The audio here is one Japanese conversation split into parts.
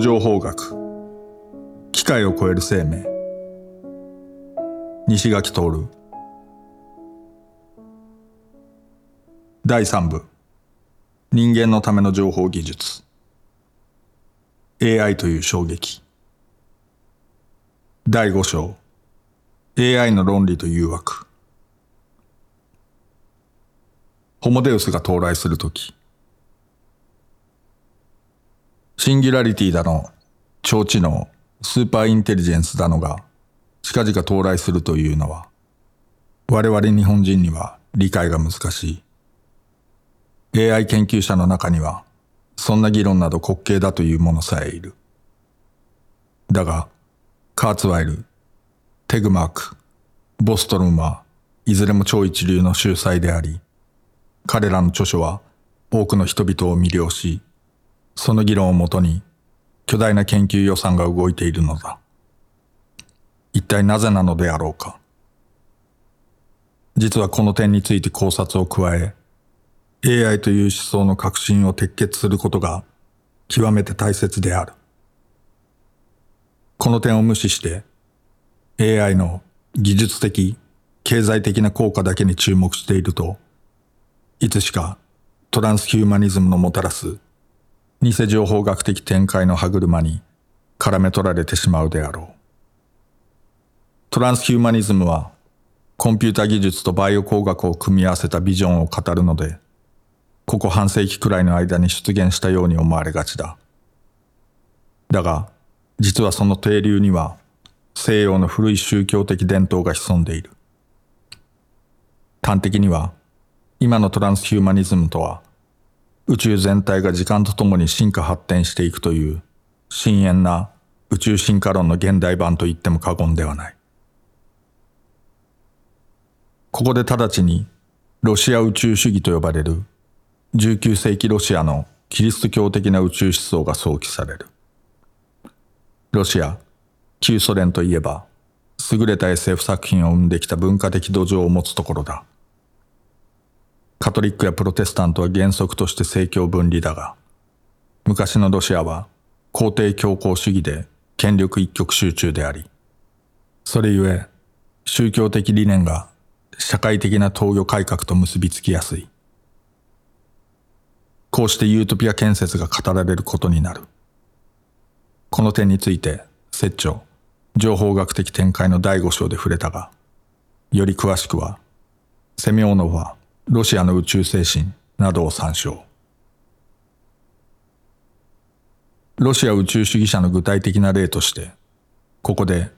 情報学。機械を超える生命。西垣徹第3部。人間のための情報技術。AI という衝撃。第5章。AI の論理と誘惑。ホモデウスが到来するときシンギュラリティだの、超知能、スーパーインテリジェンスだのが、近々到来するというのは、我々日本人には理解が難しい。AI 研究者の中には、そんな議論など滑稽だという者さえいる。だが、カーツワイル、テグマーク、ボストルンはいずれも超一流の秀才であり、彼らの著書は多くの人々を魅了し、その議論をもとに巨大な研究予算が動いているのだ。一体なぜなのであろうか。実はこの点について考察を加え、AI という思想の革新を撤結することが極めて大切である。この点を無視して AI の技術的、経済的な効果だけに注目していると、いつしかトランスヒューマニズムのもたらす偽情報学的展開の歯車に絡め取られてしまうであろう。トランスヒューマニズムはコンピュータ技術とバイオ工学を組み合わせたビジョンを語るので、ここ半世紀くらいの間に出現したように思われがちだ。だが、実はその底流には西洋の古い宗教的伝統が潜んでいる。端的には、今のトランスヒューマニズムとは宇宙全体が時間とともに進化発展していくという深遠な宇宙進化論の現代版と言っても過言ではない。ここで直ちにロシア宇宙主義と呼ばれる19世紀ロシアのキリスト教的な宇宙思想が想起される。ロシア、旧ソ連といえば優れた SF 作品を生んできた文化的土壌を持つところだ。カトリックやプロテスタントは原則として政教分離だが、昔のロシアは皇帝強硬主義で権力一極集中であり、それゆえ宗教的理念が社会的な統御改革と結びつきやすい。こうしてユートピア建設が語られることになる。この点について、摂長、情報学的展開の第五章で触れたが、より詳しくは、セミオーノフはロシアの宇宙精神などを参照。ロシア宇宙主義者の具体的な例として、ここで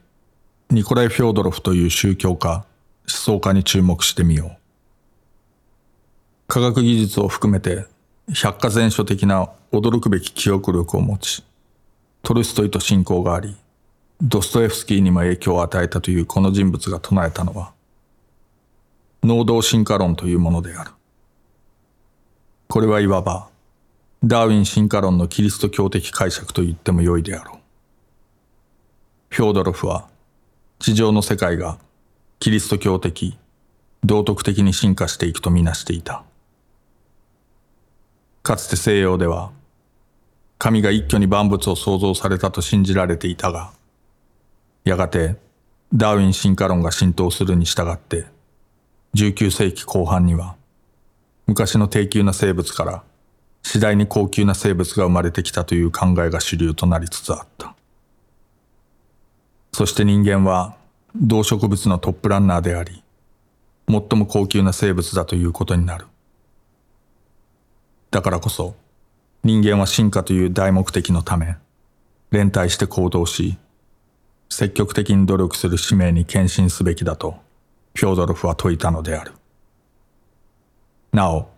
ニコライ・フョードロフという宗教家、思想家に注目してみよう。科学技術を含めて百科全書的な驚くべき記憶力を持ち、トルストイと親交があり、ドストエフスキーにも影響を与えたというこの人物が唱えたのは、能動進化論というものである。これはいわば、ダーウィン進化論のキリスト教的解釈と言っても良いであろう。フョードロフは、地上の世界がキリスト教的、道徳的に進化していくとみなしていた。かつて西洋では、神が一挙に万物を創造されたと信じられていたが、やがてダーウィン進化論が浸透するに従って、19世紀後半には昔の低級な生物から次第に高級な生物が生まれてきたという考えが主流となりつつあった。そして人間は動植物のトップランナーであり、最も高級な生物だということになる。だからこそ、人間は進化という大目的のため、連帯して行動し、積極的に努力する使命に献身すべきだとフョードロフは説いたのである。なお、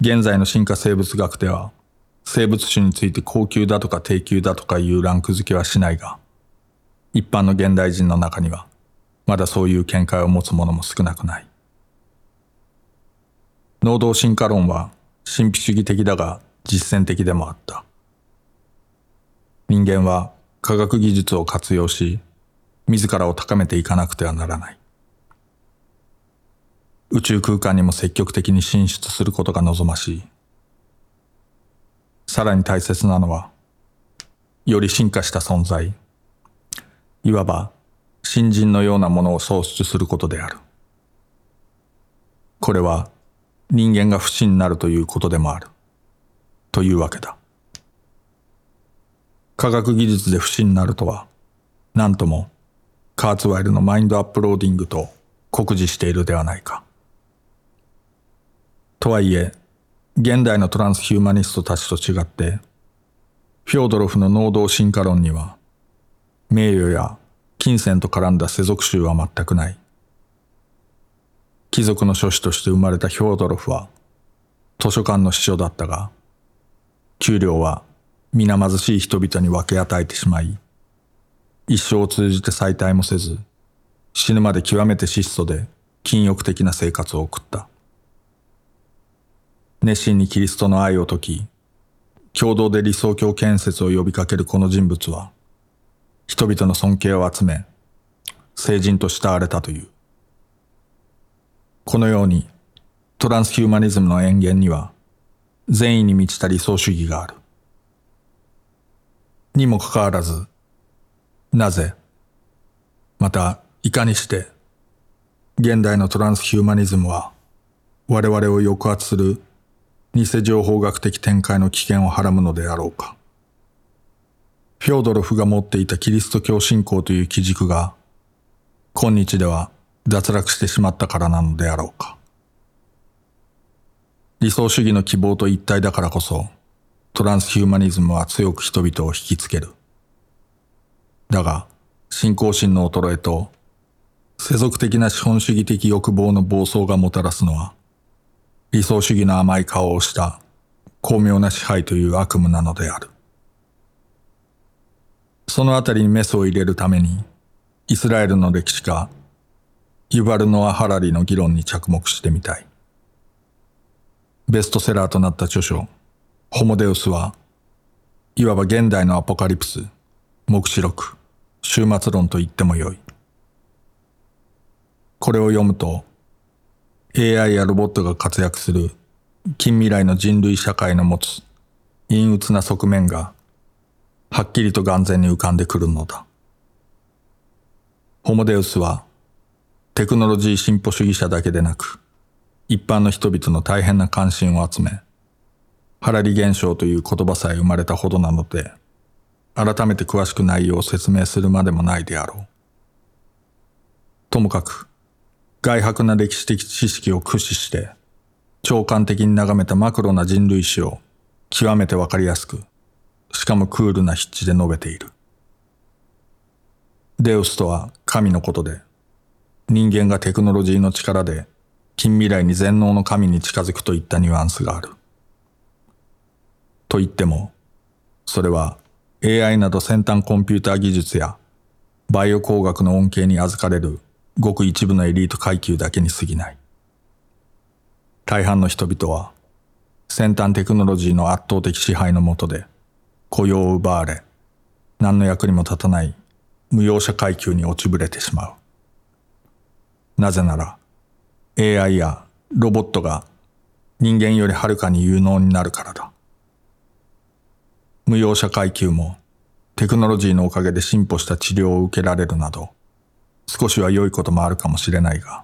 現在の進化生物学では、生物種について高級だとか低級だとかいうランク付けはしないが、一般の現代人の中には、まだそういう見解を持つ者も少なくない。能動進化論は神秘主義的だが実践的でもあった。人間は科学技術を活用し、自らを高めていかなくてはならない。宇宙空間にも積極的に進出することが望ましい。さらに大切なのは、より進化した存在、いわば新人のようなものを創出することである。これは人間が不死になるということでもある。というわけだ。科学技術で不死になるとは、何ともカーツワイルのマインドアップローディングと酷似しているではないか。とはいえ、現代のトランスヒューマニストたちと違って、フョードロフの能動進化論には、名誉や金銭と絡んだ世俗集は全くない。貴族の書士として生まれたヒョードロフは、図書館の司書だったが、給料は皆貧しい人々に分け与えてしまい、一生を通じて再退もせず、死ぬまで極めて質素で禁欲的な生活を送った。熱心にキリストの愛を説き、共同で理想郷建設を呼びかけるこの人物は、人々の尊敬を集め、聖人と慕われたという。このように、トランスヒューマニズムの延源には、善意に満ちた理想主義がある。にもかかわらず、なぜ、また、いかにして、現代のトランスヒューマニズムは、我々を抑圧する偽情報学的展開の危険をはらむのであろうか。フョードロフが持っていたキリスト教信仰という基軸が、今日では脱落してしまったからなのであろうか。理想主義の希望と一体だからこそ、トランスヒューマニズムは強く人々を引きつける。だが、信仰心の衰えと、世俗的な資本主義的欲望の暴走がもたらすのは、理想主義の甘い顔をした巧妙な支配という悪夢なのである。そのあたりにメスを入れるために、イスラエルの歴史家、ユバルノア・ハラリの議論に着目してみたい。ベストセラーとなった著書、ホモデウスは、いわば現代のアポカリプス、目視録、終末論と言ってもよい。これを読むと、AI やロボットが活躍する近未来の人類社会の持つ陰鬱な側面がはっきりと眼前に浮かんでくるのだ。ホモデウスはテクノロジー進歩主義者だけでなく一般の人々の大変な関心を集めハラリ現象という言葉さえ生まれたほどなので改めて詳しく内容を説明するまでもないであろう。ともかく、外泊な歴史的知識を駆使して、長官的に眺めたマクロな人類史を極めてわかりやすく、しかもクールな筆致で述べている。デウスとは神のことで、人間がテクノロジーの力で近未来に全能の神に近づくといったニュアンスがある。と言っても、それは AI など先端コンピューター技術やバイオ工学の恩恵に預かれるごく一部のエリート階級だけに過ぎない。大半の人々は先端テクノロジーの圧倒的支配の下で雇用を奪われ何の役にも立たない無用者階級に落ちぶれてしまう。なぜなら AI やロボットが人間よりはるかに有能になるからだ。無用者階級もテクノロジーのおかげで進歩した治療を受けられるなど、少しは良いこともあるかもしれないが、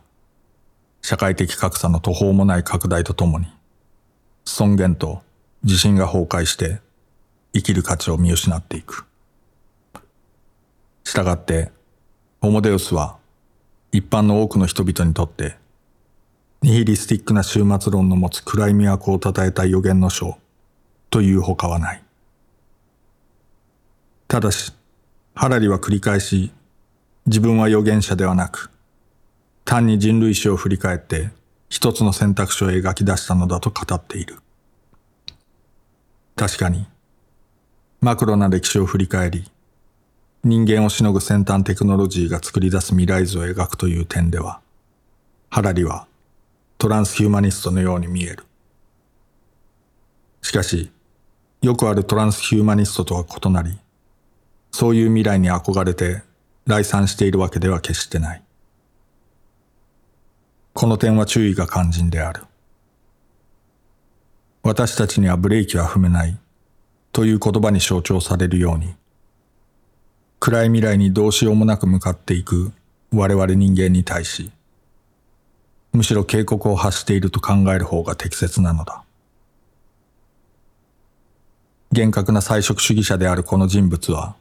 社会的格差の途方もない拡大とともに、尊厳と自信が崩壊して生きる価値を見失っていく。したがって、ホモデウスは一般の多くの人々にとって、ニヒリスティックな終末論の持つ暗い都を称えた予言の書というほかはない。ただし、ハラリは繰り返し、自分は預言者ではなく、単に人類史を振り返って一つの選択肢を描き出したのだと語っている。確かに、マクロな歴史を振り返り、人間をしのぐ先端テクノロジーが作り出す未来図を描くという点では、ハラリはトランスヒューマニストのように見える。しかし、よくあるトランスヒューマニストとは異なり、そういう未来に憧れて来賛しているわけでは決してない。この点は注意が肝心である。私たちにはブレーキは踏めないという言葉に象徴されるように、暗い未来にどうしようもなく向かっていく我々人間に対し、むしろ警告を発していると考える方が適切なのだ。厳格な菜食主義者であるこの人物は、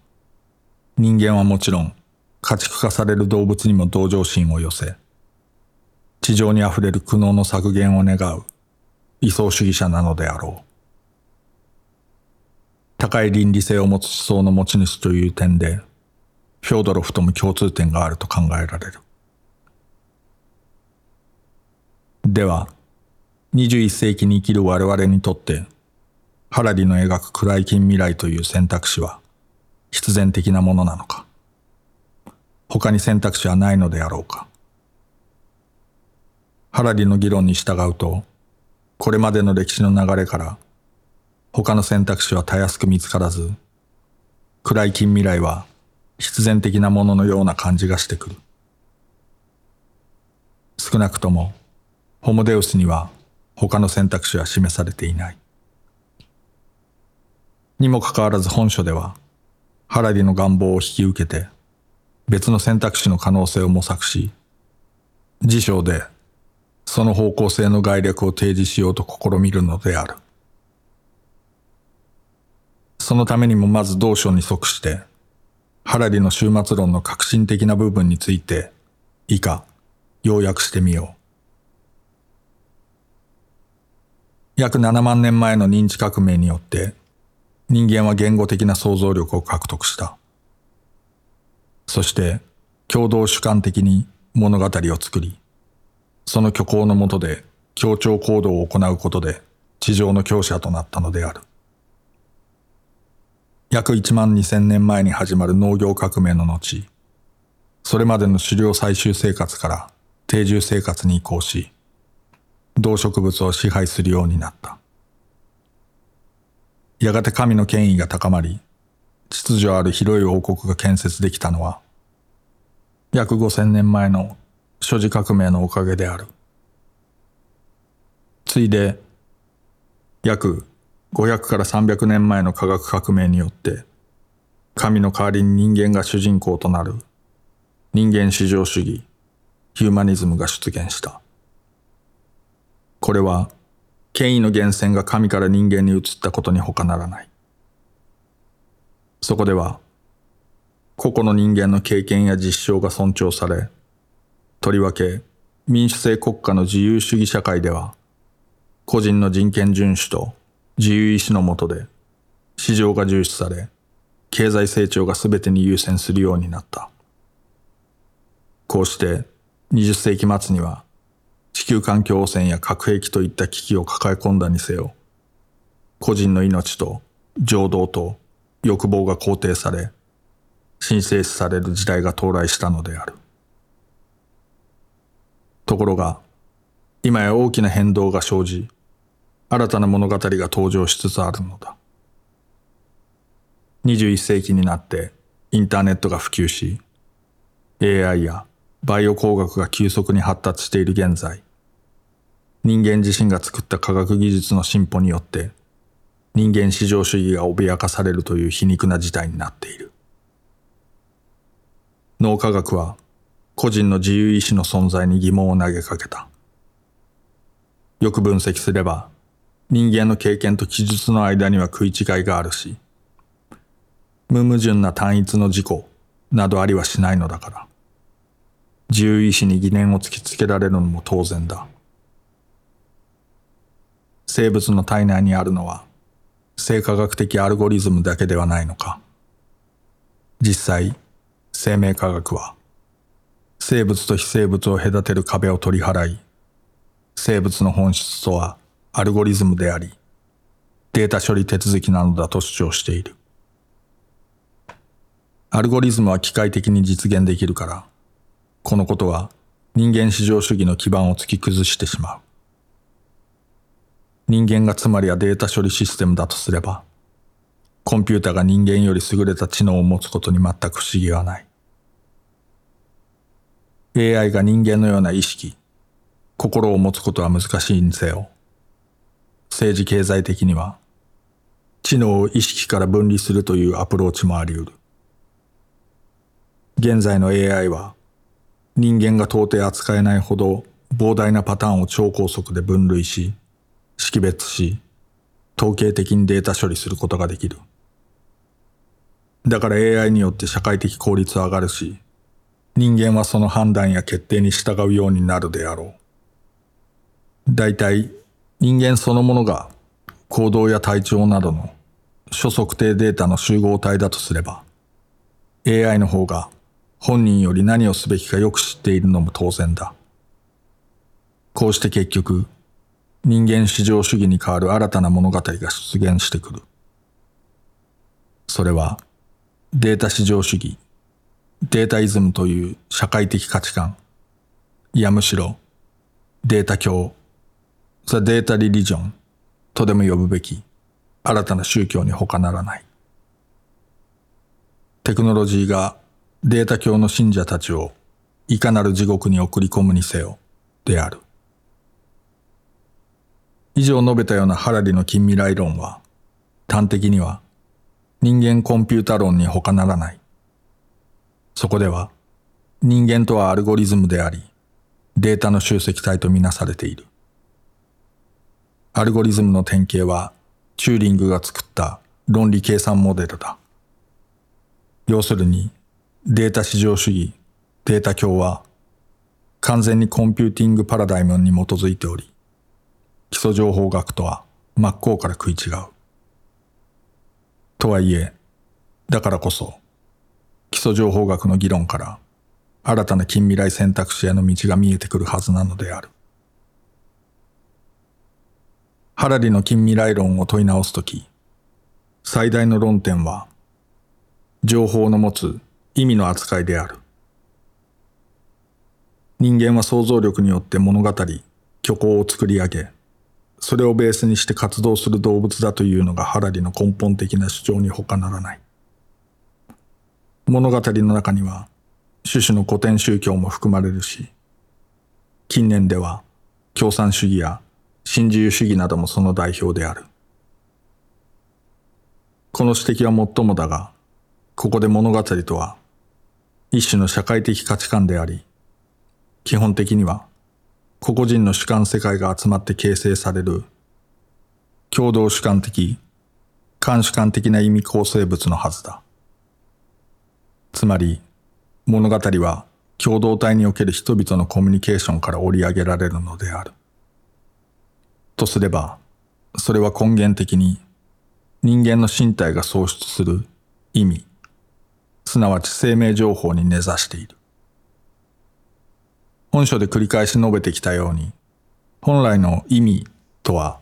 人間はもちろん家畜化される動物にも同情心を寄せ、地上にあふれる苦悩の削減を願う理想主義者なのであろう。高い倫理性を持つ思想の持ち主という点で、フョードロフとも共通点があると考えられる。では、21世紀に生きる我々にとって、ハラリの描く暗い近未来という選択肢は必然的なものなのか他に選択肢はないのであろうか。ハラリの議論に従うとこれまでの歴史の流れから他の選択肢はたやすく見つからず暗い近未来は必然的なもののような感じがしてくる。少なくともホモデウスには他の選択肢は示されていない。にもかかわらず本書ではハラリの願望を引き受けて別の選択肢の可能性を模索し辞書でその方向性の概略を提示しようと試みるのであるそのためにもまず同書に即してハラリの終末論の革新的な部分について以下要約してみよう約7万年前の認知革命によって人間は言語的な想像力を獲得した。そして共同主観的に物語を作り、その虚構のもとで協調行動を行うことで地上の強者となったのである。約1万2000年前に始まる農業革命の後、それまでの狩猟採集生活から定住生活に移行し、動植物を支配するようになった。やがて神の権威が高まり、秩序ある広い王国が建設できたのは、約5000年前の諸事革命のおかげである。ついで、約500から300年前の科学革命によって、神の代わりに人間が主人公となる人間至上主義、ヒューマニズムが出現した。これは権威の源泉が神から人間に移ったことに他ならない。そこでは、個々の人間の経験や実証が尊重され、とりわけ民主制国家の自由主義社会では、個人の人権遵守と自由意志のもとで、市場が重視され、経済成長が全てに優先するようになった。こうして20世紀末には地球環境汚染や核兵器といった危機を抱え込んだにせよ、個人の命と情動と欲望が肯定され、神聖視される時代が到来したのである。ところが、今や大きな変動が生じ、新たな物語が登場しつつあるのだ。21世紀になってインターネットが普及し、AI やバイオ工学が急速に発達している現在、人間自身が作った科学技術の進歩によって人間至上主義が脅かされるという皮肉な事態になっている。脳科学は個人の自由意志の存在に疑問を投げかけた。よく分析すれば人間の経験と記述の間には食い違いがあるし無矛盾な単一の事故などありはしないのだから自由意志に疑念を突きつけられるのも当然だ。生物の体内にあるのは生化学的アルゴリズムだけではないのか。実際生命科学は生物と非生物を隔てる壁を取り払い生物の本質とはアルゴリズムでありデータ処理手続きなのだと主張している。アルゴリズムは機械的に実現できるからこのことは人間至上主義の基盤を突き崩してしまう。人間がつまりはデータ処理システムだとすれば、コンピュータが人間より優れた知能を持つことに全く不思議はない。AI が人間のような意識、心を持つことは難しいにせよ。政治経済的には、知能を意識から分離するというアプローチもあり得る。現在の AI は人間が到底扱えないほど膨大なパターンを超高速で分類し、識別し、統計的にデータ処理することができる。だから AI によって社会的効率は上がるし、人間はその判断や決定に従うようになるであろう。大体、人間そのものが行動や体調などの諸測定データの集合体だとすれば、AI の方が本人より何をすべきかよく知っているのも当然だ。こうして結局、人間至上主義に代わる新たな物語が出現してくる。それは、データ至上主義、データイズムという社会的価値観、いやむしろ、データ教、ザ・データ・リリジョンとでも呼ぶべき新たな宗教に他ならない。テクノロジーがデータ教の信者たちをいかなる地獄に送り込むにせよ、である。以上述べたようなハラリの近未来論は、端的には人間コンピュータ論に他ならない。そこでは人間とはアルゴリズムであり、データの集積体とみなされている。アルゴリズムの典型はチューリングが作った論理計算モデルだ。要するにデータ至上主義、データ教は完全にコンピューティングパラダイムに基づいており、基礎情報学とは真っ向から食い違う。とはいえ、だからこそ、基礎情報学の議論から新たな近未来選択肢への道が見えてくるはずなのである。ハラリの近未来論を問い直すとき、最大の論点は、情報の持つ意味の扱いである。人間は想像力によって物語、虚構を作り上げ、それをベースにして活動する動物だというのがハラリの根本的な主張に他ならない。物語の中には、種々の古典宗教も含まれるし、近年では共産主義や新自由主義などもその代表である。この指摘は最もだが、ここで物語とは、一種の社会的価値観であり、基本的には、個々人の主観世界が集まって形成される、共同主観的、監主観的な意味構成物のはずだ。つまり、物語は共同体における人々のコミュニケーションから織り上げられるのである。とすれば、それは根源的に人間の身体が創出する意味、すなわち生命情報に根ざしている。本書で繰り返し述べてきたように、本来の意味とは、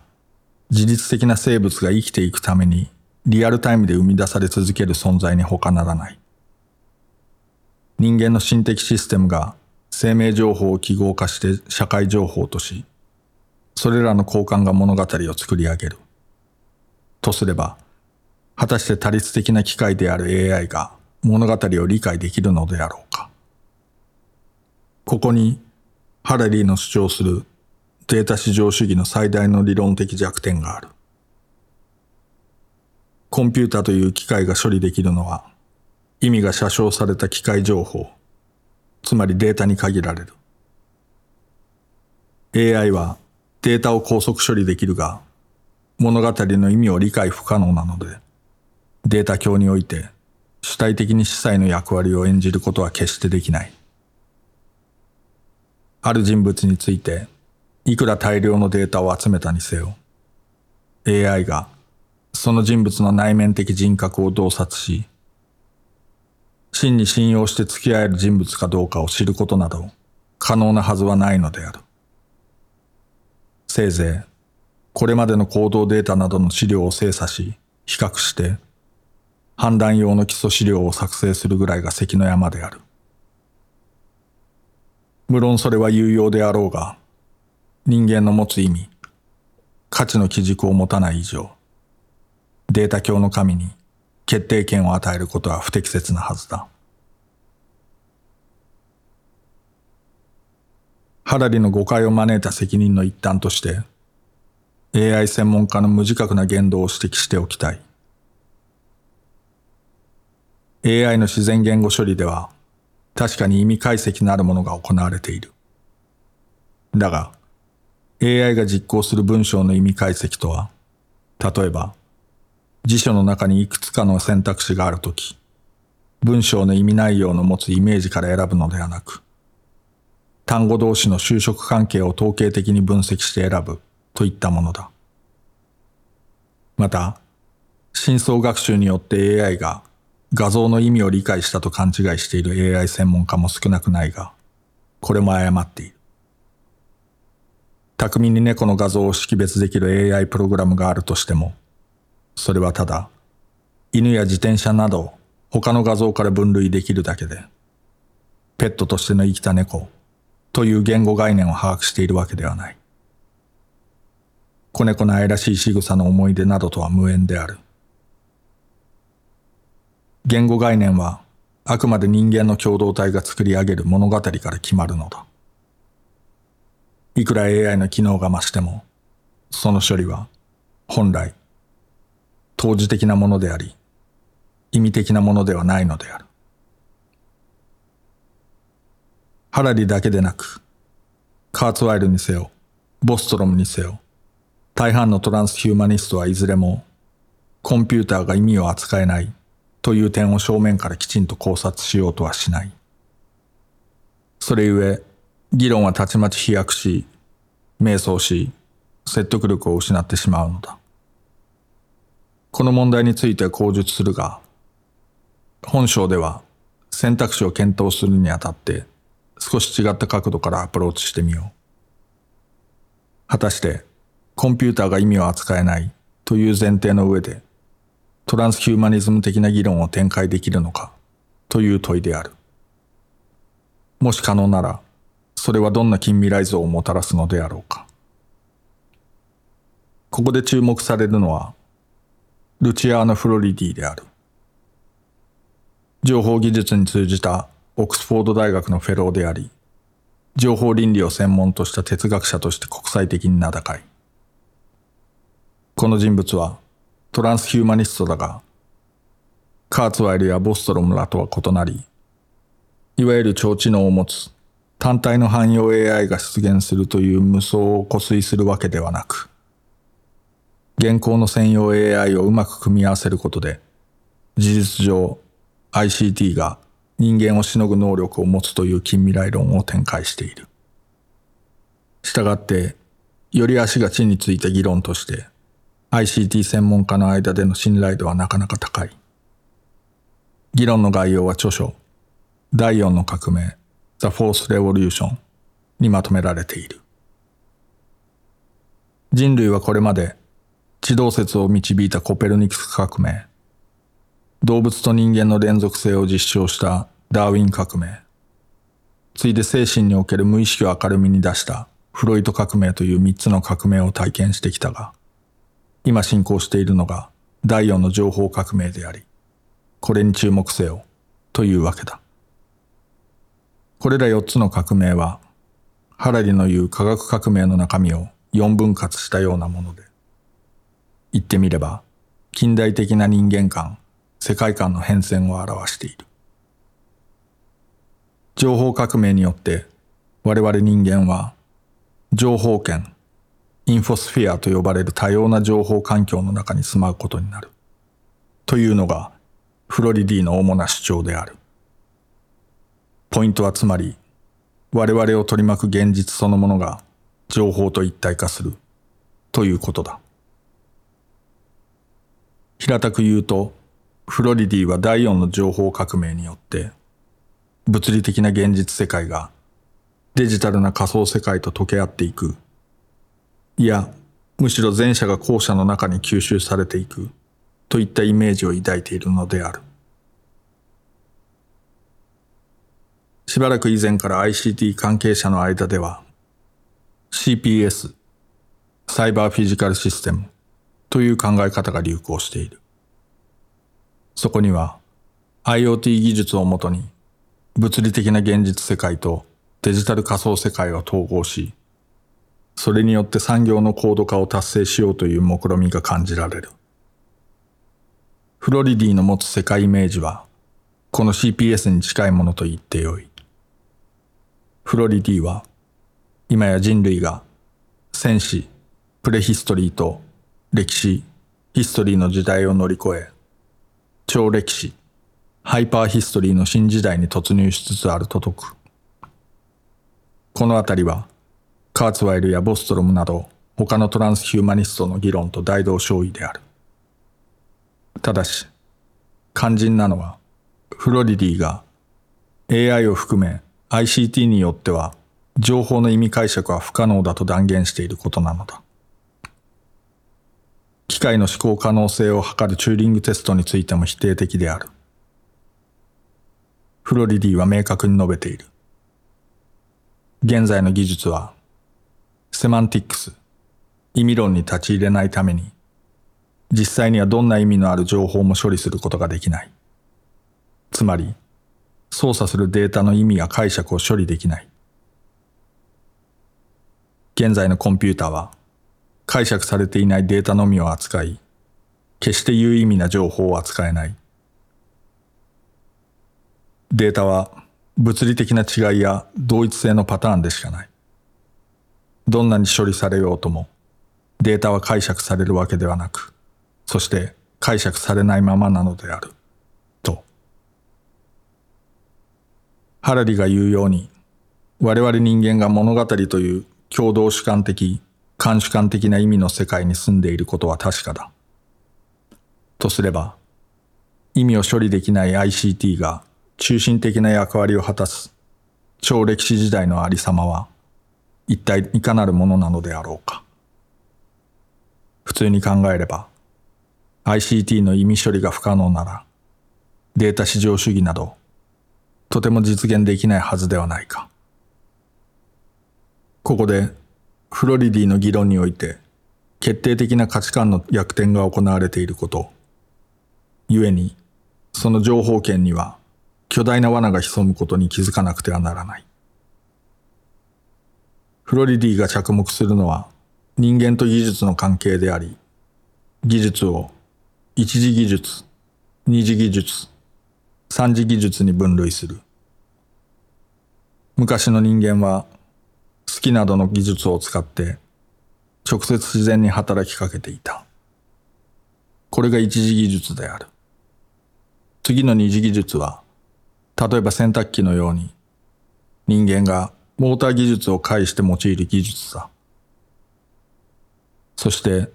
自律的な生物が生きていくためにリアルタイムで生み出され続ける存在に他ならない。人間の心的システムが生命情報を記号化して社会情報とし、それらの交換が物語を作り上げる。とすれば、果たして多律的な機械である AI が物語を理解できるのであろうか。ここに、ハラリーの主張するデータ至上主義の最大の理論的弱点がある。コンピュータという機械が処理できるのは、意味が写生された機械情報、つまりデータに限られる。AI はデータを高速処理できるが、物語の意味を理解不可能なので、データ教において主体的に司祭の役割を演じることは決してできない。ある人物について、いくら大量のデータを集めたにせよ、AI がその人物の内面的人格を洞察し、真に信用して付き合える人物かどうかを知ることなど可能なはずはないのである。せいぜい、これまでの行動データなどの資料を精査し、比較して、判断用の基礎資料を作成するぐらいが関の山である。無論それは有用であろうが、人間の持つ意味、価値の基軸を持たない以上、データ教の神に決定権を与えることは不適切なはずだ。ハラリの誤解を招いた責任の一端として、AI 専門家の無自覚な言動を指摘しておきたい。AI の自然言語処理では、確かに意味解析なるものが行われている。だが、AI が実行する文章の意味解析とは、例えば、辞書の中にいくつかの選択肢があるとき、文章の意味内容の持つイメージから選ぶのではなく、単語同士の就職関係を統計的に分析して選ぶといったものだ。また、深層学習によって AI が画像の意味を理解したと勘違いしている AI 専門家も少なくないが、これも誤っている。巧みに猫の画像を識別できる AI プログラムがあるとしても、それはただ、犬や自転車など他の画像から分類できるだけで、ペットとしての生きた猫という言語概念を把握しているわけではない。子猫の愛らしい仕草の思い出などとは無縁である。言語概念はあくまで人間の共同体が作り上げる物語から決まるのだ。いくら AI の機能が増しても、その処理は本来、当時的なものであり、意味的なものではないのである。ハラリだけでなく、カーツワイルにせよ、ボストロムにせよ、大半のトランスヒューマニストはいずれも、コンピューターが意味を扱えないという点を正面からきちんと考察しようとはしない。それゆえ、議論はたちまち飛躍し、迷走し、説得力を失ってしまうのだ。この問題については口述するが、本章では選択肢を検討するにあたって少し違った角度からアプローチしてみよう。果たしてコンピューターが意味を扱えないという前提の上でトランスヒューマニズム的な議論を展開できるのかという問いである。もし可能ならそれはどんな近未来像をもたらすのであろうか。ここで注目されるのはルチアーノ・フロリディである。情報技術に通じたオックスフォード大学のフェローであり、情報倫理を専門とした哲学者として国際的に名高い。この人物はトランスヒューマニストだが、カーツワイルやボストロムらとは異なり、いわゆる超知能を持つ単体の汎用 AI が出現するという無双を固遂するわけではなく、現行の専用 AI をうまく組み合わせることで、事実上 ICT が人間をしのぐ能力を持つという近未来論を展開している。したがって、より足が地についた議論として、ICT 専門家の間での信頼度はなかなか高い。議論の概要は著書、第四の革命、The Fourth Revolution にまとめられている。人類はこれまで地動説を導いたコペルニクス革命、動物と人間の連続性を実証したダーウィン革命、ついで精神における無意識を明るみに出したフロイト革命という三つの革命を体験してきたが、今進行しているのが第四の情報革命であり、これに注目せよというわけだ。これら四つの革命は、ハラリの言う科学革命の中身を四分割したようなもので、言ってみれば、近代的な人間観、世界観の変遷を表している。情報革命によって我々人間は情報圏、インフォスフィアと呼ばれる多様な情報環境の中に住まうことになる。というのがフロリディの主な主張である。ポイントはつまり我々を取り巻く現実そのものが情報と一体化するということだ。平たく言うとフロリディは第四の情報革命によって、物理的な現実世界がデジタルな仮想世界と溶け合っていく。いや、むしろ前者が後者の中に吸収されていくといったイメージを抱いているのである。しばらく以前から ICT 関係者の間では CPS、サイバーフィジカルシステムという考え方が流行している。そこには IoT 技術をもとに物理的な現実世界とデジタル仮想世界を統合し、それによって産業の高度化を達成しようという目論みが感じられる。フロリディの持つ世界イメージは、この CPS に近いものと言ってよい。フロリディは今や人類が戦士、プレヒストリーと歴史、ヒストリーの時代を乗り越え、超歴史、ハイパーヒストリーの新時代に突入しつつあると説く。このあたりは、カーツワイルやボストロムなど他のトランスヒューマニストの議論と大同小異である。ただし、肝心なのは、フロリディが AI を含め ICT によっては情報の意味解釈は不可能だと断言していることなのだ。機械の思考可能性を測るチューリングテストについても否定的である。フロリディは明確に述べている。現在の技術は、セマンティックス、意味論に立ち入れないために、実際にはどんな意味のある情報も処理することができない。つまり、操作するデータの意味や解釈を処理できない。現在のコンピュータは、解釈されていないデータのみを扱い、決して有意味な情報を扱えない。データは物理的な違いや同一性のパターンでしかない。どんなに処理されようとも、データは解釈されるわけではなく、そして解釈されないままなのである。と。ハラリが言うように、我々人間が物語という共同主観的、監主観的な意味の世界に住んでいることは確かだ。とすれば、意味を処理できない ICT が中心的な役割を果たす超歴史時代のありさまは一体いかなるものなのであろうか。普通に考えれば ICT の意味処理が不可能ならデータ至上主義などとても実現できないはずではないか。ここでフロリディの議論において決定的な価値観の逆転が行われていること、故にその情報権には巨大な罠が潜むことに気づかなくてはならない。フロリディが着目するのは人間と技術の関係であり、技術を一次技術、二次技術、三次技術に分類する。昔の人間は好きなどの技術を使って直接自然に働きかけていた。これが一次技術である。次の二次技術は例えば洗濯機のように人間がモーター技術を介して用いる技術だ。そして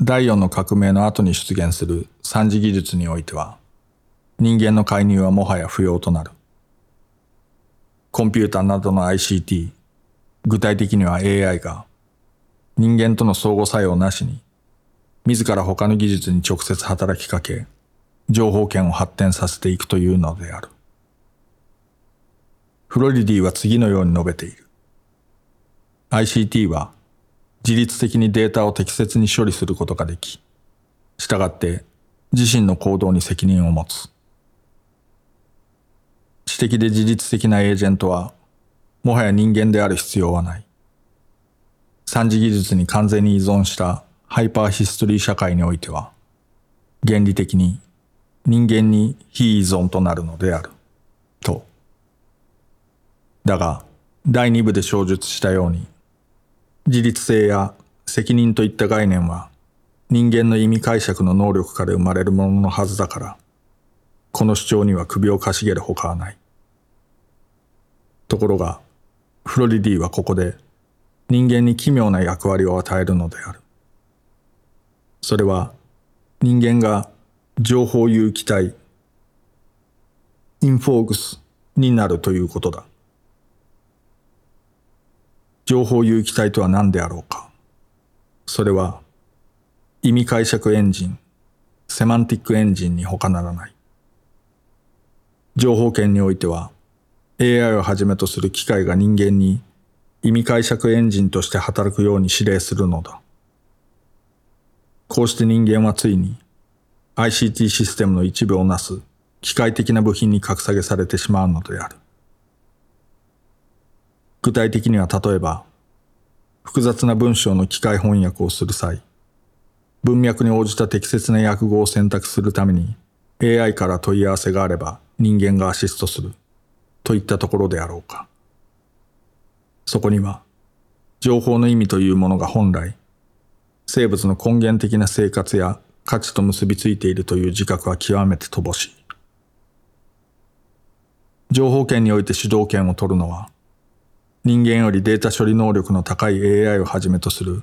第四の革命の後に出現する三次技術においては人間の介入はもはや不要となる。コンピューターなどの ICT、具体的には AI が人間との相互作用なしに自ら他の技術に直接働きかけ情報圏を発展させていくというのである。フロリディは次のように述べている。ICT は自律的にデータを適切に処理することができ、従って自身の行動に責任を持つ。知的で自律的なエージェントは、もはや人間である必要はない。三次技術に完全に依存したハイパーヒストリー社会においては、原理的に人間に非依存となるのである。だが、第二部で小述したように、自律性や責任といった概念は人間の意味解釈の能力から生まれるもののはずだから、この主張には首をかしげるほかはない。ところが、フロリディはここで人間に奇妙な役割を与えるのである。それは人間が情報有機体、インフォーグスになるということだ。情報有機体とは何であろうか。それは意味解釈エンジン、セマンティックエンジンに他ならない。情報圏においては AI をはじめとする機械が人間に意味解釈エンジンとして働くように指令するのだ。こうして人間はついに ICT システムの一部をなす機械的な部品に格下げされてしまうのである。具体的には例えば、複雑な文章の機械翻訳をする際、文脈に応じた適切な訳語を選択するために AI から問い合わせがあれば人間がアシストするといったところであろうか。そこには情報の意味というものが本来生物の根源的な生活や価値と結びついているという自覚は極めて乏しい。情報権において主導権を取るのは人間よりデータ処理能力の高い AI をはじめとする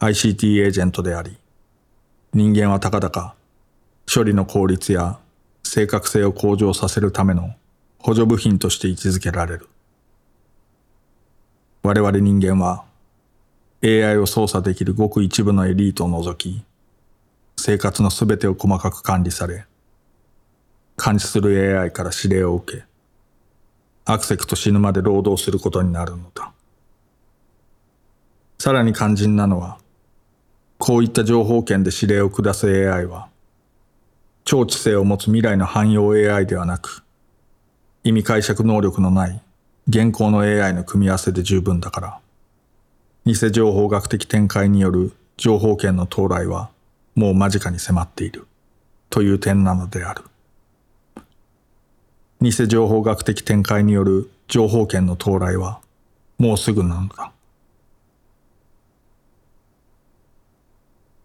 ICT エージェントであり、人間はたかだか処理の効率や正確性を向上させるための補助部品として位置づけられる。我々人間は AI を操作できるごく一部のエリートを除き、生活のすべてを細かく管理され、監視する AI から指令を受け、アクセクと死ぬまで労働することになるのだ。さらに肝心なのは、こういった情報圏で指令を下す AI は、超知性を持つ未来の汎用 AI ではなく、意味解釈能力のない現行の AI の組み合わせで十分だから、偽情報学的展開による情報圏の到来はもう間近に迫っているという点なのである。偽情報学的展開による情報圏の到来はもうすぐなのだ。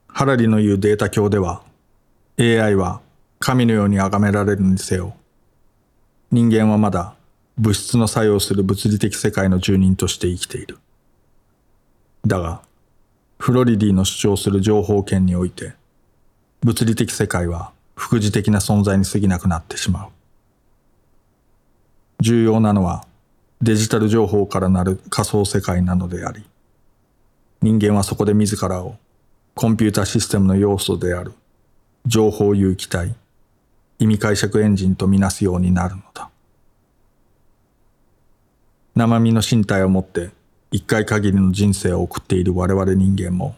ハラリの言うデータ教では AI は神のように崇められるにせよ人間はまだ物質の作用する物理的世界の住人として生きている。だが、フロリディの主張する情報圏において、物理的世界は副次的な存在に過ぎなくなってしまう。重要なのはデジタル情報からなる仮想世界なのであり、人間はそこで自らをコンピュータシステムの要素である情報有機体、意味解釈エンジンとみなすようになるのだ。生身の身体を持って一回限りの人生を送っている我々人間も、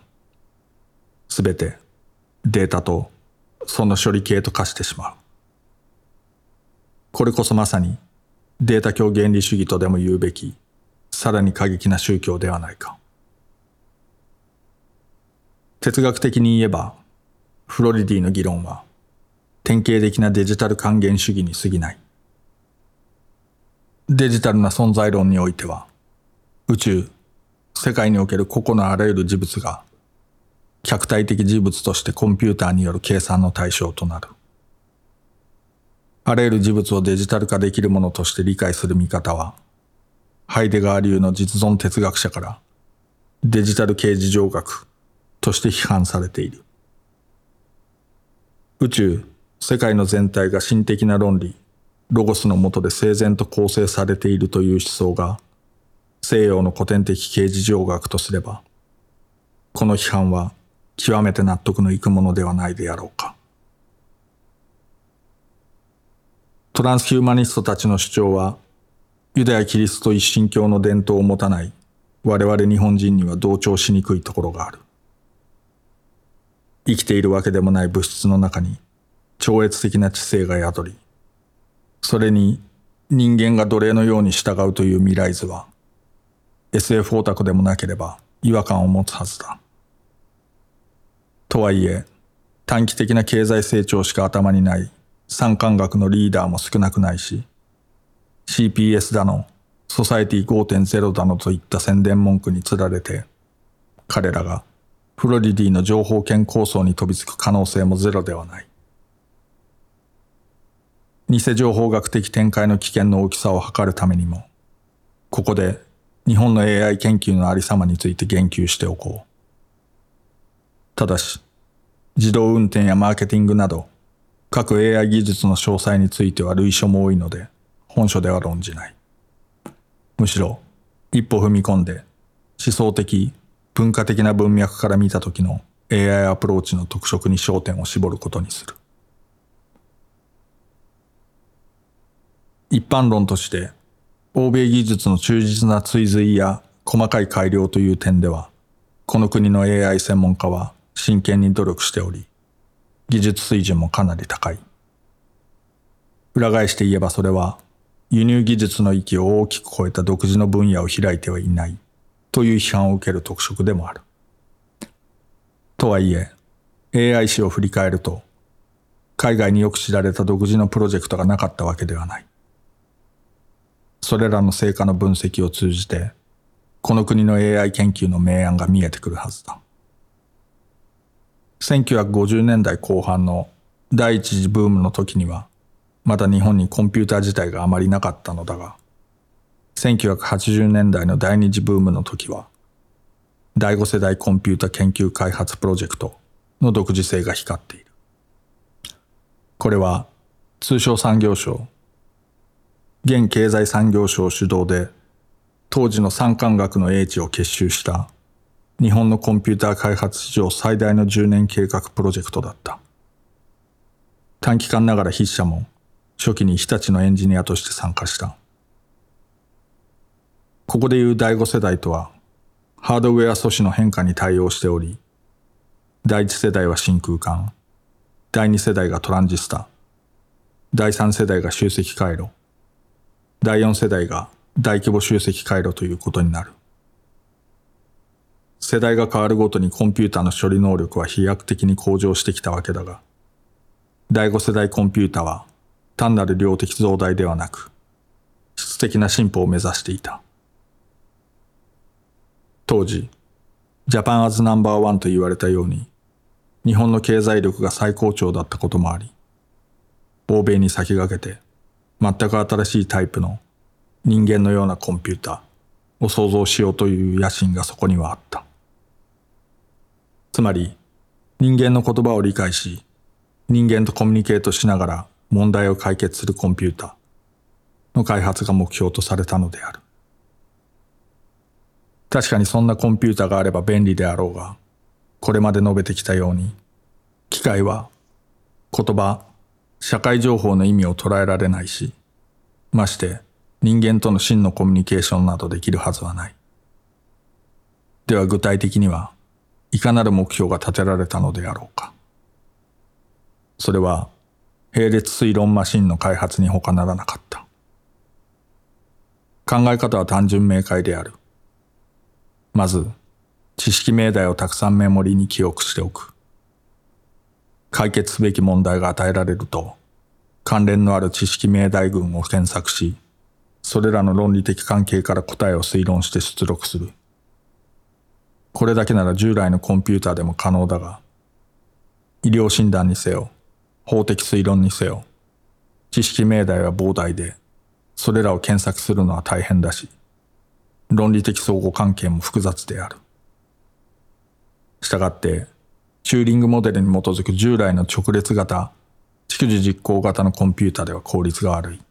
すべてデータとその処理系と化してしまう。これこそまさにデータ教原理主義とでも言うべき、さらに過激な宗教ではないか。哲学的に言えば、フロリディの議論は、典型的なデジタル還元主義に過ぎない。デジタルな存在論においては、宇宙、世界における個々のあらゆる事物が、客体的事物としてコンピューターによる計算の対象となる。あらゆる事物をデジタル化できるものとして理解する見方は、ハイデガー流の実存哲学者からデジタル形事情学として批判されている。宇宙、世界の全体が心的な論理、ロゴスの下で整然と構成されているという思想が西洋の古典的形事情学とすれば、この批判は極めて納得のいくものではないであろうか。トランスヒューマニストたちの主張は、ユダヤ・キリスト一神教の伝統を持たない我々日本人には同調しにくいところがある。生きているわけでもない物質の中に超越的な知性が宿り、それに人間が奴隷のように従うという未来図は、SF オタクでもなければ違和感を持つはずだ。とはいえ、短期的な経済成長しか頭にない産官学のリーダーも少なくないし、CPS だの、ソサエティ5.0だのといった宣伝文句につられて、彼らがフロリディの情報圏構想に飛びつく可能性もゼロではない。偽情報学的展開の危険の大きさを測るためにも、ここで日本の AI 研究のありさまについて言及しておこう。ただし、自動運転やマーケティングなど、各 AI 技術の詳細については類書も多いので、本書では論じない。むしろ、一歩踏み込んで、思想的、文化的な文脈から見た時の AI アプローチの特色に焦点を絞ることにする。一般論として、欧米技術の忠実な追随や細かい改良という点では、この国の AI 専門家は真剣に努力しており、技術水準もかなり高い。裏返して言えばそれは、輸入技術の域を大きく超えた独自の分野を開いてはいないという批判を受ける特色でもある。とはいえ、AI 史を振り返ると、海外によく知られた独自のプロジェクトがなかったわけではない。それらの成果の分析を通じて、この国の AI 研究の明暗が見えてくるはずだ。1950年代後半の第一次ブームの時には、まだ日本にコンピューター自体があまりなかったのだが、1980年代の第二次ブームの時は、第五世代コンピュータ研究開発プロジェクトの独自性が光っている。これは通商産業省、現経済産業省主導で当時の産官学の英知を結集した日本のコンピューター開発史上最大の10年計画プロジェクトだった。短期間ながら筆者も初期に日立のエンジニアとして参加した。ここでいう第5世代とは、ハードウェア素子の変化に対応しており、第1世代は真空管、第2世代がトランジスタ、第3世代が集積回路、第4世代が大規模集積回路ということになる。世代が変わるごとにコンピューターの処理能力は飛躍的に向上してきたわけだが、第5世代コンピュータは単なる量的増大ではなく、質的な進歩を目指していた。当時、ジャパンアズナンバーワンと言われたように、日本の経済力が最高潮だったこともあり、欧米に先駆けて全く新しいタイプの人間のようなコンピューターを創造しようという野心がそこにはあった。つまり、人間の言葉を理解し、人間とコミュニケートしながら問題を解決するコンピュータの開発が目標とされたのである。確かにそんなコンピュータがあれば便利であろうが、これまで述べてきたように、機械は言葉、社会情報の意味を捉えられないし、まして人間との真のコミュニケーションなどできるはずはない。では具体的には、いかなる目標が立てられたのであろうか。それは並列推論マシンの開発に他ならなかった。考え方は単純明快である。まず、知識命題をたくさんメモリに記憶しておく。解決すべき問題が与えられると、関連のある知識命題群を検索し、それらの論理的関係から答えを推論して出力する。これだけなら従来のコンピューターでも可能だが、医療診断にせよ、法的推論にせよ、知識命題は膨大で、それらを検索するのは大変だし、論理的相互関係も複雑である。したがって、チューリングモデルに基づく従来の直列型、蓄次実行型のコンピュータでは効率が悪い。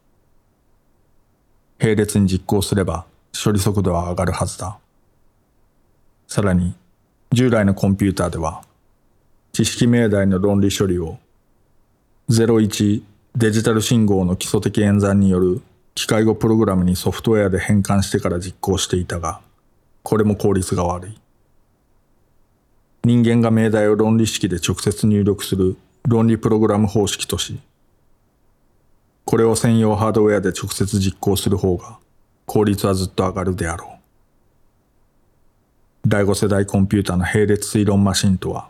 並列に実行すれば処理速度は上がるはずだ。さらに、従来のコンピューターでは、知識命題の論理処理を01デジタル信号の基礎的演算による機械語プログラムにソフトウェアで変換してから実行していたが、これも効率が悪い。人間が命題を論理式で直接入力する論理プログラム方式とし、これを専用ハードウェアで直接実行する方が効率はずっと上がるであろう。第5世代コンピューターの並列推論マシンとは、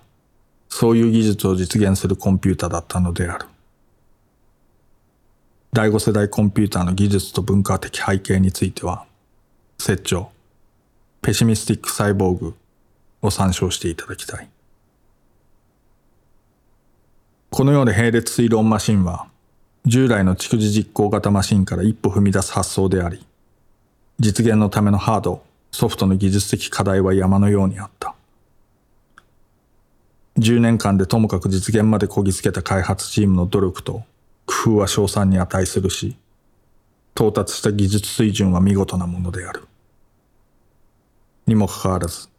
そういう技術を実現するコンピュータだったのである。第5世代コンピューターの技術と文化的背景については、説長、ペシミスティックサイボーグを参照していただきたい。このような並列推論マシンは、従来の蓄次実行型マシンから一歩踏み出す発想であり、実現のためのハード、ソフトの技術的課題は山のようにあった。10年間でともかく実現までこぎつけた開発チームの努力と工夫は賞賛に値するし、到達した技術水準は見事なものである。にもかかわらず、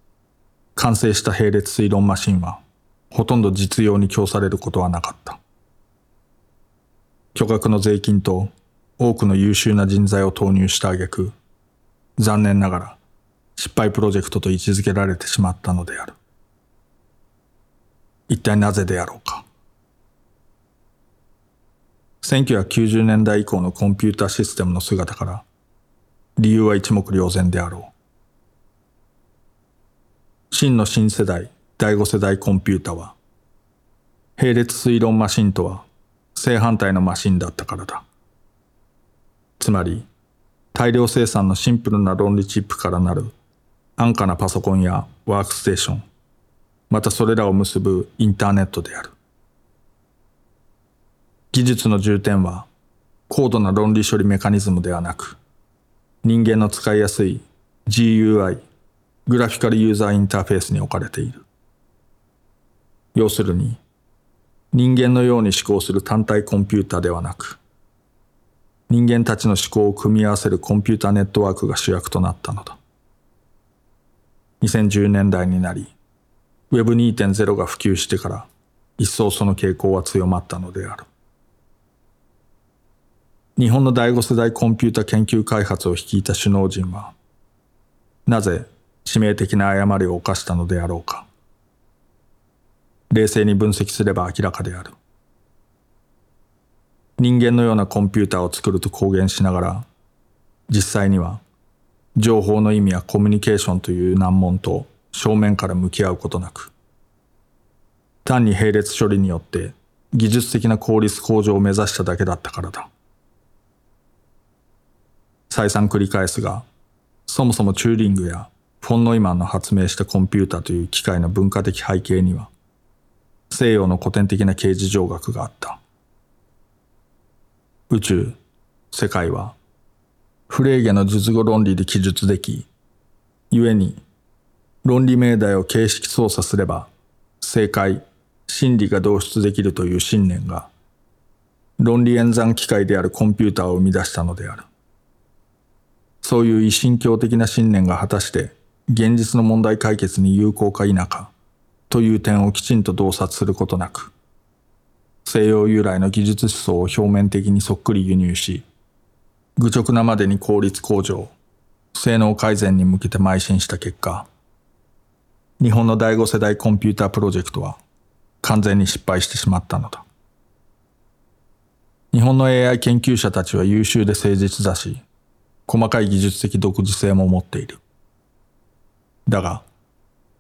完成した並列推論マシンは、ほとんど実用に供されることはなかった。巨額の税金と多くの優秀な人材を投入した挙句、残念ながら失敗プロジェクトと位置づけられてしまったのである。一体なぜであろうか。1990年代以降のコンピューターシステムの姿から、理由は一目瞭然であろう。真の新世代、第五世代コンピュータは、並列推論マシンとは正反対のマシンだったからだ。つまり、大量生産のシンプルな論理チップからなる安価なパソコンやワークステーション、またそれらを結ぶインターネットである。技術の重点は高度な論理処理メカニズムではなく、人間の使いやすい GUI、グラフィカルユーザーインターフェースに置かれている。要するに、人間のように思考する単体コンピューターではなく、人間たちの思考を組み合わせるコンピューターネットワークが主役となったのだ。2010年代になり、Web2.0 が普及してから、一層その傾向は強まったのである。日本の第五世代コンピュータ研究開発を率いた首脳陣は、なぜ致命的な誤りを犯したのであろうか。冷静に分析すれば明らかである。人間のようなコンピューターを作ると公言しながら、実際には情報の意味やコミュニケーションという難問と正面から向き合うことなく、単に並列処理によって技術的な効率向上を目指しただけだったからだ。再三繰り返すが、そもそもチューリングやフォン・ノイマンの発明したコンピュータという機械の文化的背景には、西洋の古典的な形事上学があった。宇宙、世界は、フレーゲの術後論理で記述でき、故に、論理命題を形式操作すれば、正解、真理が導出できるという信念が、論理演算機械であるコンピューターを生み出したのである。そういう一神教的な信念が果たして現実の問題解決に有効か否か、という点をきちんと洞察することなく、西洋由来の技術思想を表面的にそっくり輸入し、愚直なまでに効率向上、性能改善に向けて邁進した結果、日本の第五世代コンピュータープロジェクトは完全に失敗してしまったのだ。日本の AI 研究者たちは優秀で誠実だし、細かい技術的独自性も持っている。だが、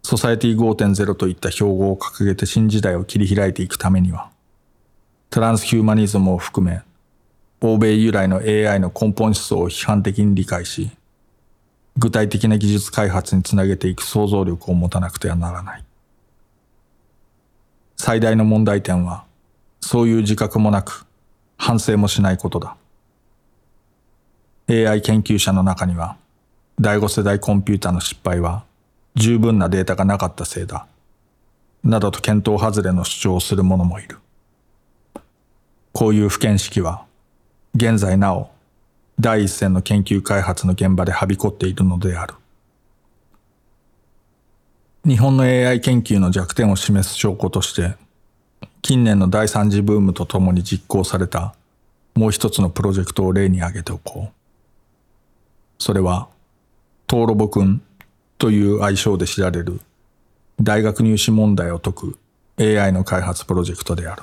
ソサエティ5.0といった標語を掲げて新時代を切り開いていくためには、トランスヒューマニズムを含め、欧米由来の AI の根本思想を批判的に理解し、具体的な技術開発につなげていく想像力を持たなくてはならない。最大の問題点は、そういう自覚もなく、反省もしないことだ。AI 研究者の中には、第五世代コンピュータの失敗は、十分なデータがなかったせいだ。などと検討外れの主張をする者もいる。こういう不見識は、現在なお、第一線の研究開発の現場ではびこっているのである。日本の AI 研究の弱点を示す証拠として、近年の第三次ブームとともに実行されたもう一つのプロジェクトを例に挙げておこう。それは、トーロボ君という愛称で知られる大学入試問題を解く AI の開発プロジェクトである。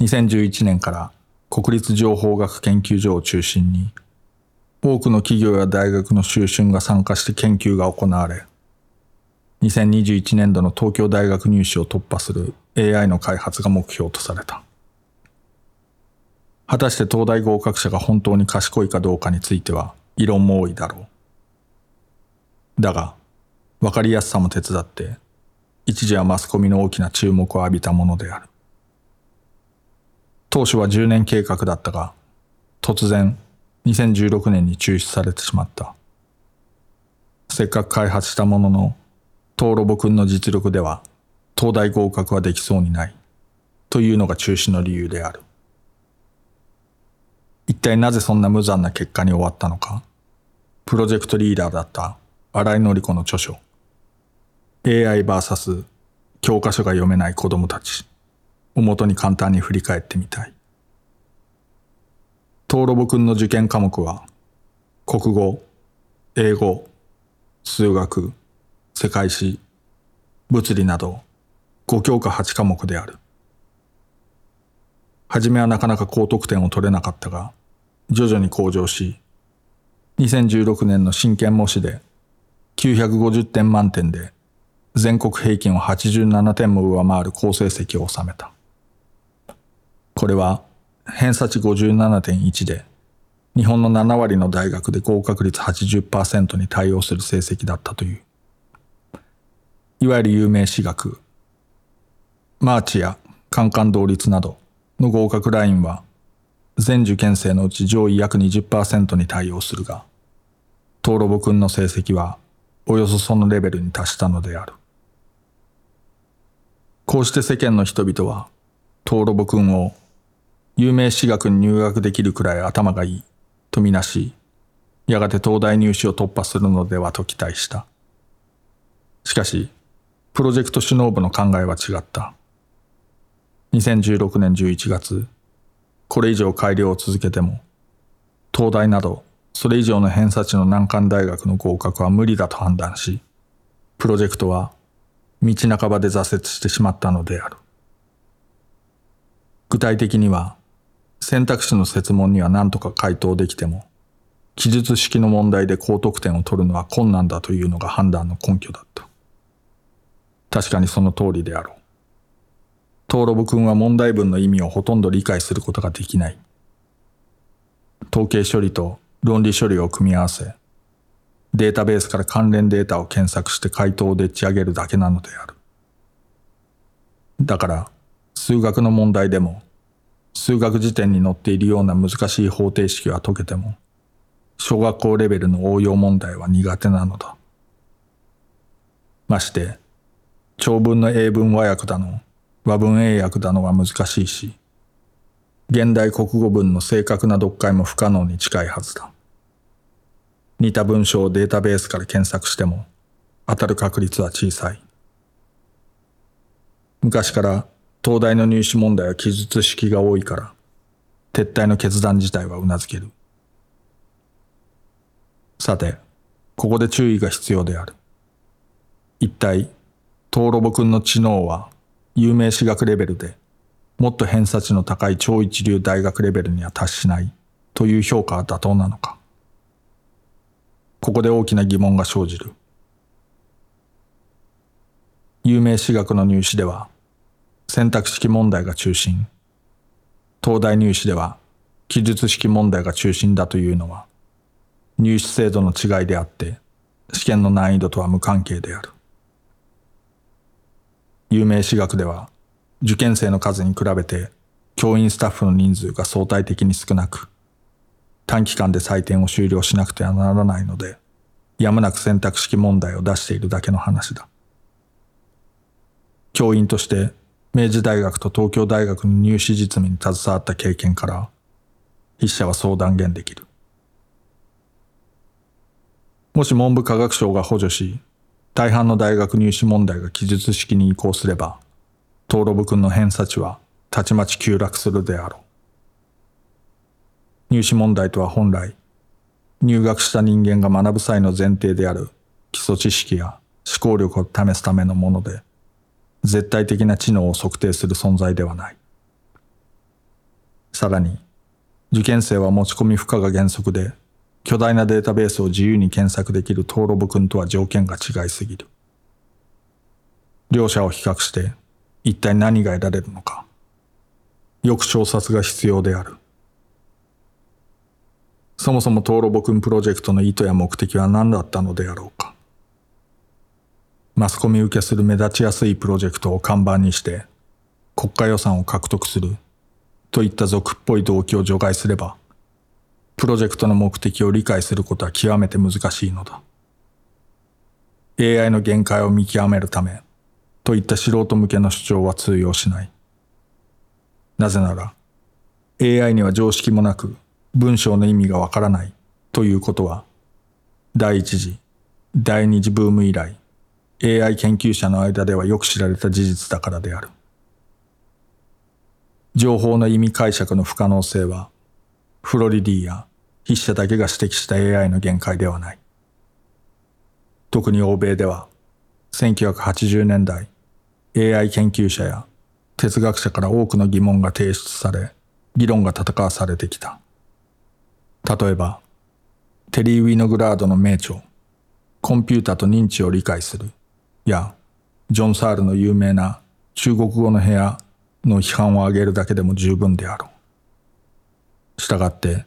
2011年から国立情報学研究所を中心に多くの企業や大学の修春が参加して研究が行われ、2021年度の東京大学入試を突破する AI の開発が目標とされた。果たして東大合格者が本当に賢いかどうかについては異論も多いだろう。だが、わかりやすさも手伝って、一時はマスコミの大きな注目を浴びたものである。当初は10年計画だったが、突然、2016年に中止されてしまった。せっかく開発したものの、東ロボ君の実力では、東大合格はできそうにない、というのが中止の理由である。一体なぜそんな無残な結果に終わったのか、プロジェクトリーダーだった新井のり子の著書 AI vs 教科書が読めない子供たちをもとに簡単に振り返ってみたい。東ロボくんの受験科目は国語、英語、数学、世界史、物理など5教科8科目である。はじめはなかなか高得点を取れなかったが、徐々に向上し、2016年の真剣模試で950点満点で全国平均を87点も上回る好成績を収めた。これは偏差値57.1で日本の7割の大学で合格率80%に対応する成績だったという。いわゆる有名私学、マーチやカンカン同率などの合格ラインは全受験生のうち上位約20%に対応するが、東ロボ君の成績はおよそそのレベルに達したのである。こうして世間の人々は、東ロボ君を有名私学に入学できるくらい頭がいいとみなし、やがて東大入試を突破するのではと期待した。しかし、プロジェクト首脳部の考えは違った。2016年11月、これ以上改良を続けても、東大などそれ以上の偏差値の難関大学の合格は無理だと判断し、プロジェクトは道半ばで挫折してしまったのである。具体的には、選択肢の設問には何とか回答できても、記述式の問題で高得点を取るのは困難だというのが判断の根拠だった。確かにその通りであろう。東ロブ君は問題文の意味をほとんど理解することができない。統計処理と論理処理を組み合わせ、データベースから関連データを検索して回答をでっち上げるだけなのである。だから、数学の問題でも、数学辞典に載っているような難しい方程式は解けても、小学校レベルの応用問題は苦手なのだ。まして、長文の英文和訳だの、和文英訳だのは難しいし、現代国語文の正確な読解も不可能に近いはずだ。似た文章をデータベースから検索しても当たる確率は小さい。昔から東大の入試問題は記述式が多いから撤退の決断自体はうなずける。さて、ここで注意が必要である。一体、東ロボ君の知能は有名私学レベルで、もっと偏差値の高い超一流大学レベルには達しないという評価は妥当なのか。ここで大きな疑問が生じる。有名私学の入試では、選択式問題が中心。東大入試では、記述式問題が中心だというのは、入試制度の違いであって、試験の難易度とは無関係である。有名私学では受験生の数に比べて教員スタッフの人数が相対的に少なく短期間で採点を終了しなくてはならないのでやむなく選択式問題を出しているだけの話だ教員として明治大学と東京大学の入試実務に携わった経験から筆者はそう断言できるもし文部科学省が補助し大半の大学入試問題が記述式に移行すれば、東ロブ君の偏差値はたちまち急落するであろう。入試問題とは本来、入学した人間が学ぶ際の前提である基礎知識や思考力を試すためのもので、絶対的な知能を測定する存在ではない。さらに、受験生は持ち込み不可が原則で、巨大なデータベースを自由に検索できる登録君とは条件が違いすぎる。両者を比較して一体何が得られるのか。よく調査が必要である。そもそも登録君プロジェクトの意図や目的は何だったのであろうか。マスコミ受けする目立ちやすいプロジェクトを看板にして国家予算を獲得するといった俗っぽい動機を除外すればプロジェクトの目的を理解することは極めて難しいのだ。AI の限界を見極めるためといった素人向けの主張は通用しない。なぜなら AI には常識もなく文章の意味がわからないということは第一次、第二次ブーム以来 AI 研究者の間ではよく知られた事実だからである。情報の意味解釈の不可能性はフロリディや筆者だけが指摘した AI の限界ではない。特に欧米では、1980年代、AI 研究者や哲学者から多くの疑問が提出され、議論が戦わされてきた。例えば、テリー・ウィノグラードの名著、コンピュータと認知を理解する、や、ジョン・サールの有名な中国語の部屋の批判を上げるだけでも十分であろう。したがって、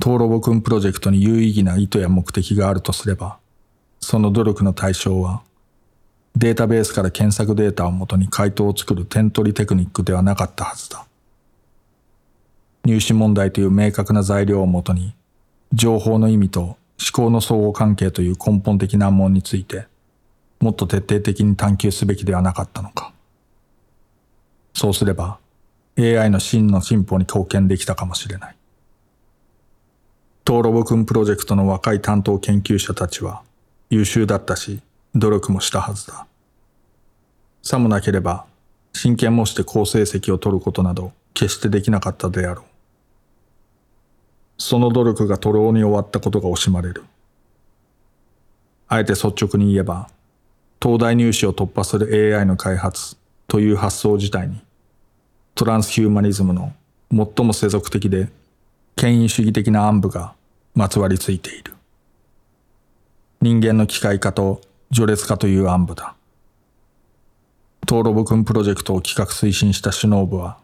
トーロボくんプロジェクトに有意義な意図や目的があるとすれば、その努力の対象は、データベースから検索データをもとに回答を作る点取りテクニックではなかったはずだ。入試問題という明確な材料をもとに、情報の意味と思考の相互関係という根本的難問について、もっと徹底的に探求すべきではなかったのか。そうすれば、AI の真の進歩に貢献できたかもしれない。トーロボくんプロジェクトの若い担当研究者たちは優秀だったし、努力もしたはずだ。さもなければ、真剣もして好成績を取ることなど決してできなかったであろう。その努力が徒労に終わったことが惜しまれる。あえて率直に言えば、東大入試を突破する AI の開発という発想自体に、トランスヒューマニズムの最も世俗的で権威主義的な暗部がまつわりついている。人間の機械化と序列化という暗部だ。トーロボ君プロジェクトを企画推進した首脳部は、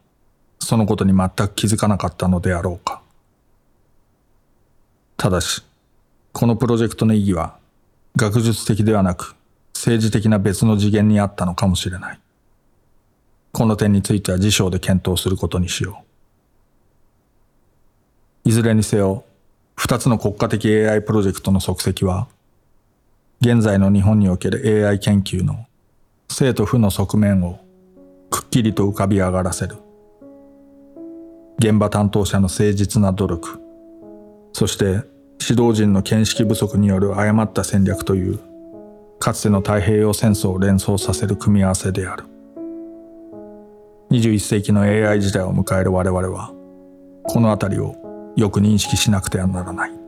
そのことに全く気づかなかったのであろうか。ただし、このプロジェクトの意義は、学術的ではなく、政治的な別の次元にあったのかもしれない。この点については辞書で検討することにしよう。いずれにせよ、二つの国家的 AI プロジェクトの足跡は、現在の日本における AI 研究の生と負の側面をくっきりと浮かび上がらせる。現場担当者の誠実な努力、そして指導陣の見識不足による誤った戦略というかつての太平洋戦争を連想させる組み合わせである。21世紀の AI 時代を迎える我々はこの辺りをよく認識しなくてはならない。